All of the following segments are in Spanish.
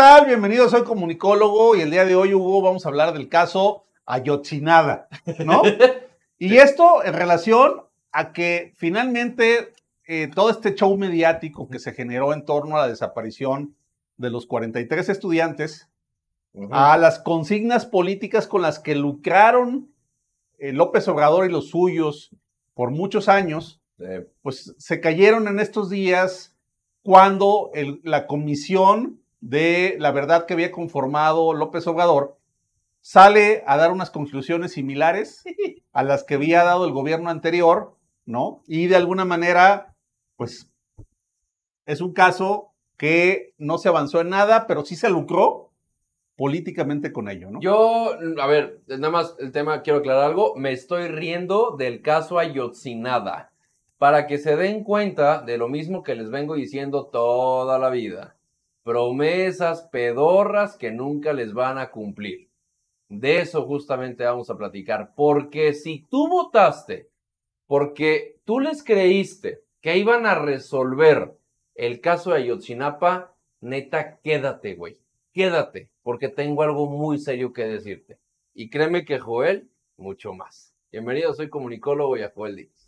tal? Bienvenidos, soy comunicólogo y el día de hoy, Hugo, vamos a hablar del caso Ayotzinada, ¿no? y esto en relación a que finalmente eh, todo este show mediático que se generó en torno a la desaparición de los 43 estudiantes, a las consignas políticas con las que lucraron eh, López Obrador y los suyos por muchos años, pues se cayeron en estos días cuando la comisión de la verdad que había conformado López Obrador sale a dar unas conclusiones similares a las que había dado el gobierno anterior, ¿no? Y de alguna manera, pues es un caso que no se avanzó en nada, pero sí se lucró políticamente con ello, ¿no? Yo, a ver, nada más el tema, quiero aclarar algo, me estoy riendo del caso Ayotzinada, para que se den cuenta de lo mismo que les vengo diciendo toda la vida. Promesas pedorras que nunca les van a cumplir. De eso justamente vamos a platicar, porque si tú votaste, porque tú les creíste que iban a resolver el caso de Ayotzinapa, neta, quédate, güey, quédate, porque tengo algo muy serio que decirte. Y créeme que Joel, mucho más. Bienvenido, soy comunicólogo y a Joel Díaz.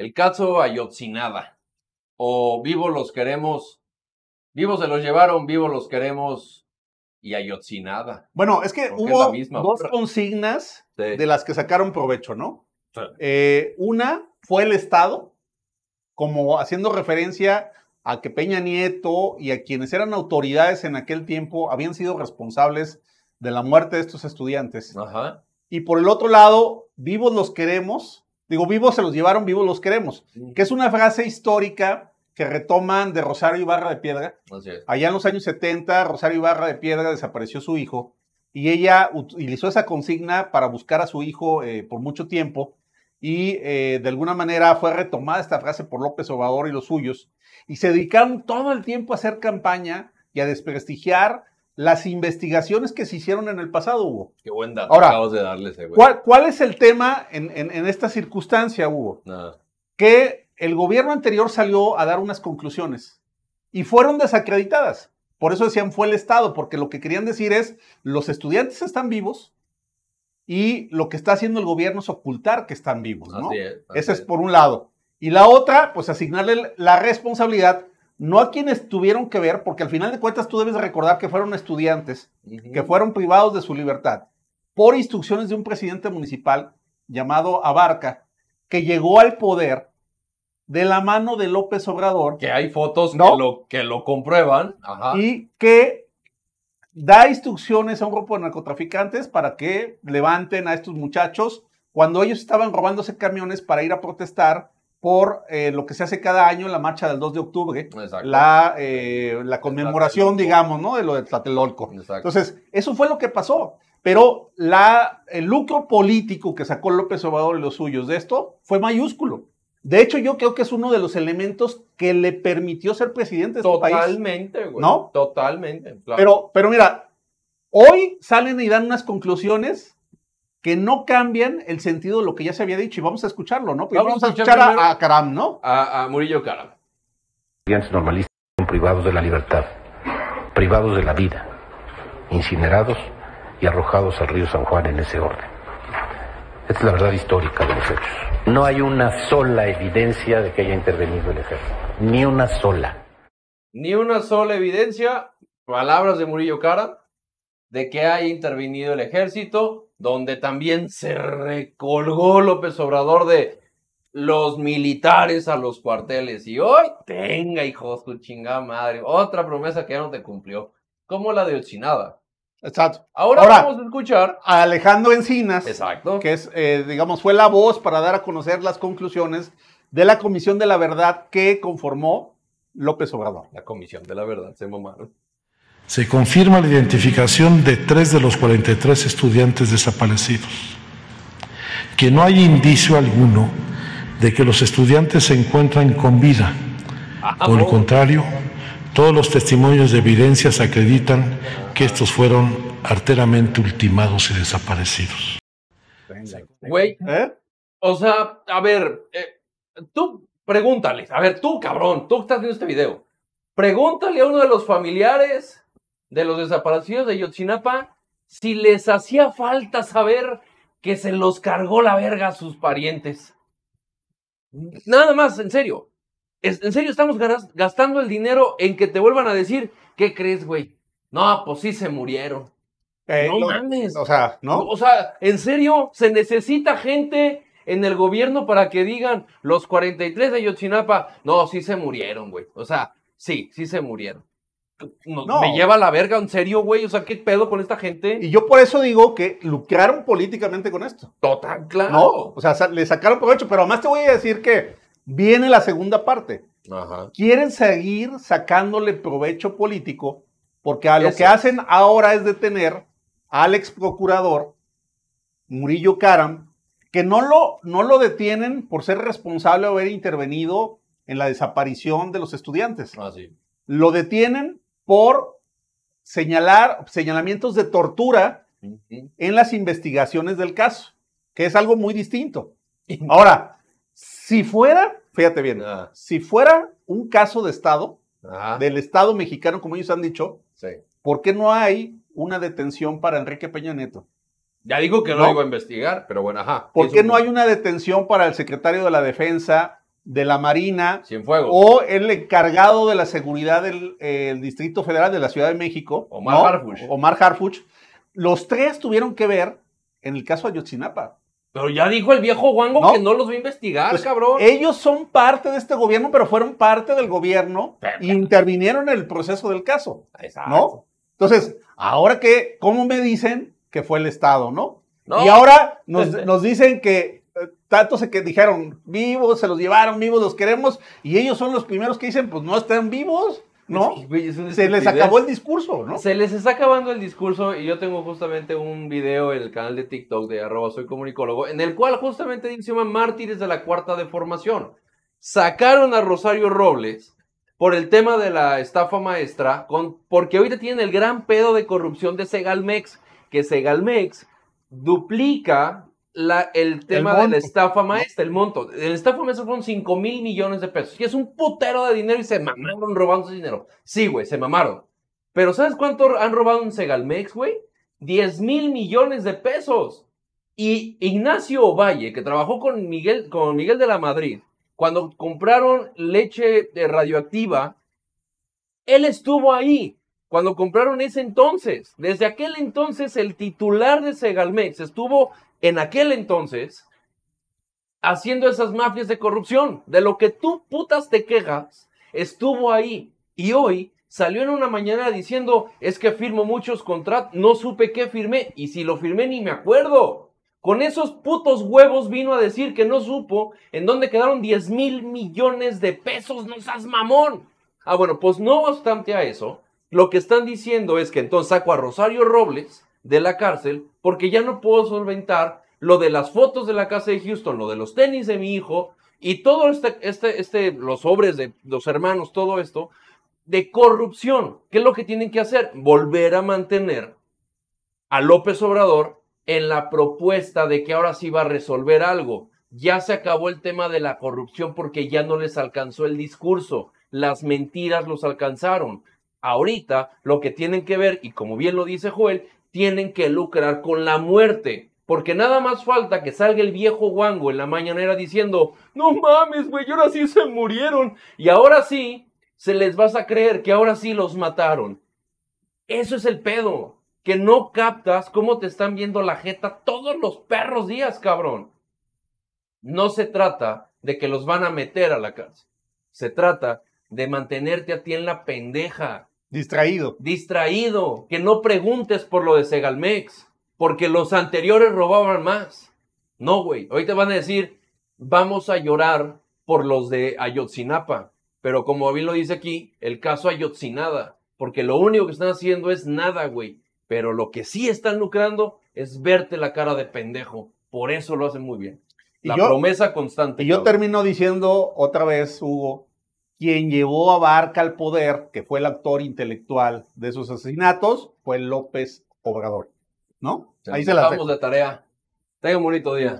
El caso Ayotzinada. O vivos los queremos, vivos se los llevaron, vivos los queremos y Ayotzinada. Bueno, es que hubo dos consignas de las que sacaron provecho, ¿no? Eh, una fue el Estado, como haciendo referencia a que Peña Nieto y a quienes eran autoridades en aquel tiempo habían sido responsables de la muerte de estos estudiantes. Ajá. Y por el otro lado, vivos los queremos, Digo, vivos se los llevaron, vivos los queremos. Que es una frase histórica que retoman de Rosario Ibarra de Piedra. Allá en los años 70, Rosario Ibarra de Piedra desapareció su hijo y ella utilizó esa consigna para buscar a su hijo eh, por mucho tiempo y eh, de alguna manera fue retomada esta frase por López Obrador y los suyos y se dedicaron todo el tiempo a hacer campaña y a desprestigiar las investigaciones que se hicieron en el pasado, Hugo. Qué buen dato Ahora, acabas de darle ese güey. ¿cuál, es el tema en, esta circunstancia, Hugo? Que el gobierno anterior salió a dar unas conclusiones y fueron desacreditadas. Por eso decían fue el Estado, porque lo que querían decir es los estudiantes están vivos y lo que está haciendo el gobierno es ocultar que están vivos, ¿no? Ese es por un lado. Y la otra, pues asignarle la responsabilidad no a quienes tuvieron que ver, porque al final de cuentas tú debes recordar que fueron estudiantes, que fueron privados de su libertad, por instrucciones de un presidente municipal llamado Abarca, que llegó al poder de la mano de López Obrador. Que hay fotos que, lo, que lo comprueban. Y que da instrucciones a un grupo de narcotraficantes para que levanten a estos muchachos cuando ellos estaban robándose camiones para ir a protestar por eh, lo que se hace cada año en la marcha del 2 de octubre, la, eh, la conmemoración, digamos, ¿no? De lo de Tlatelolco. Entonces, eso fue lo que pasó. Pero la, el lucro político que sacó López Obrador y los suyos de esto fue mayúsculo. De hecho, yo creo que es uno de los elementos que le permitió ser presidente de este Totalmente, güey. ¿No? Totalmente. Pero, pero mira, hoy salen y dan unas conclusiones que no cambian el sentido de lo que ya se había dicho y vamos a escucharlo, ¿no? vamos, a escuchar a, Karam, ¿no? A, Murillo Karam. Estudiantes normalistas son privados de la libertad, privados de la vida, incinerados y arrojados al río San Juan en ese orden. Esta es la verdad histórica de los hechos. No hay una sola evidencia de que haya intervenido el ejército, ni una sola. Ni una sola evidencia, palabras de Murillo Karam, de que haya intervenido el ejército, donde también se recolgó López Obrador de los militares a los cuarteles. Y hoy, tenga, hijos, tu chingada madre, otra promesa que ya no te cumplió, como la de Ochinada. Exacto. Ahora, vamos a escuchar a Alejandro Encinas, Exacto. que es, eh, digamos, fue la voz para dar a conocer las conclusiones de la Comisión de la Verdad que conformó López Obrador. La Comisión de la Verdad, se mamaron se confirma la identificación de tres de los 43 estudiantes desaparecidos, que no hay indicio alguno de que los estudiantes se encuentran con vida. Por el contrario, Todos los testimonios de evidencias acreditan que estos fueron arteramente ultimados y desaparecidos. Güey, ¿Eh? o sea, a ver, eh, tú pregúntale, a ver, tú cabrón, tú que estás viendo este video, pregúntale a uno de los familiares de los desaparecidos de Yotzinapa si les hacía falta saber que se los cargó la verga a sus parientes. Nada más, en serio. En serio, estamos gastando el dinero en que te vuelvan a decir, ¿qué crees, güey? No, pues sí se murieron. Eh, No lo- mames. O sea, ¿no? O sea, en serio, se necesita gente en el gobierno para que digan los 43 de Yotzinapa, no, sí se murieron, güey. O sea, sí, sí se murieron. No, No. Me lleva a la verga, en serio, güey. O sea, ¿qué pedo con esta gente? Y yo por eso digo que lucraron políticamente con esto. Total, claro. ¿No? O sea, le sacaron provecho, pero además te voy a decir que viene la segunda parte. Ajá. Quieren seguir sacándole provecho político porque a lo Eso. que hacen ahora es detener al ex procurador Murillo Karam, que no lo, no lo detienen por ser responsable de haber intervenido en la desaparición de los estudiantes. Ah, sí. Lo detienen por señalar señalamientos de tortura en las investigaciones del caso, que es algo muy distinto. Ahora, si fuera, fíjate bien, Ah, si fuera un caso de Estado, del Estado mexicano, como ellos han dicho, Sí. ¿por qué no hay una detención para Enrique Peña Nieto? Ya digo que no, ¿No? iba a investigar, pero bueno, ajá. ¿Por qué no hay una detención para el secretario de la Defensa, de la Marina Cienfuegos. o el encargado de la seguridad del eh, el Distrito Federal de la Ciudad de México? Omar ¿no? Harfuch. Omar Harfuch. Los tres tuvieron que ver en el caso Ayotzinapa. Pero ya dijo el viejo Wango ¿No? que no los va a investigar, Pues, cabrón. Ellos son parte de este gobierno, pero fueron parte del gobierno Pero- e intervinieron en el proceso del caso, Exacto. ¿no? Entonces, ahora que, ¿cómo me dicen que fue el Estado, no? No. Y ahora nos, Pues, nos dicen que tanto se que dijeron vivos, se los llevaron vivos, los queremos, y ellos son los primeros que dicen, pues no están vivos, ¿no? Se les acabó el discurso, ¿no? Se les está acabando el discurso y yo tengo justamente un video en el canal de TikTok de arroba soy comunicólogo en el cual justamente llama Mártires de la Cuarta Deformación. Sacaron a Rosario Robles por el tema de la estafa maestra, con, porque ahorita tienen el gran pedo de corrupción de Segalmex, que Segalmex duplica la, el tema de la estafa maestra, el monto. El estafa maestra fueron 5 mil millones de pesos, y es un putero de dinero y se mamaron robando ese dinero. Sí, güey, se mamaron. Pero ¿sabes cuánto han robado en Segalmex, güey? 10 mil millones de pesos. Y Ignacio Ovalle, que trabajó con Miguel, con Miguel de la Madrid, cuando compraron leche eh, radioactiva, él estuvo ahí. Cuando compraron ese entonces, desde aquel entonces el titular de Segalmex estuvo en aquel entonces haciendo esas mafias de corrupción. De lo que tú putas te quejas, estuvo ahí. Y hoy salió en una mañana diciendo, es que firmo muchos contratos, no supe qué firmé, y si lo firmé ni me acuerdo. Con esos putos huevos vino a decir que no supo en dónde quedaron 10 mil millones de pesos, no seas mamón. Ah, bueno, pues no obstante a eso, lo que están diciendo es que entonces saco a Rosario Robles de la cárcel porque ya no puedo solventar lo de las fotos de la casa de Houston, lo de los tenis de mi hijo y todo este, este, este, los sobres de los hermanos, todo esto, de corrupción. ¿Qué es lo que tienen que hacer? Volver a mantener a López Obrador en la propuesta de que ahora sí va a resolver algo. Ya se acabó el tema de la corrupción porque ya no les alcanzó el discurso. Las mentiras los alcanzaron. Ahorita lo que tienen que ver, y como bien lo dice Joel, tienen que lucrar con la muerte. Porque nada más falta que salga el viejo guango en la mañanera diciendo, no mames, güey, ahora sí se murieron. Y ahora sí, se les vas a creer que ahora sí los mataron. Eso es el pedo. Que no captas cómo te están viendo la jeta todos los perros días, cabrón. No se trata de que los van a meter a la cárcel. Se trata de mantenerte a ti en la pendeja, Distraído. distraído, que no preguntes por lo de Segalmex, porque los anteriores robaban más. No, güey. Ahorita van a decir, vamos a llorar por los de Ayotzinapa. Pero como bien lo dice aquí, el caso Ayotzinada. Porque lo único que están haciendo es nada, güey. Pero lo que sí están lucrando es verte la cara de pendejo. Por eso lo hacen muy bien. Y La yo- promesa constante. Y yo cabrón. termino diciendo otra vez, Hugo, quien llevó a Barca al poder, que fue el actor intelectual de esos asesinatos, fue López Obrador. ¿No? Ahí se las dejamos de tarea. Tenga un bonito día.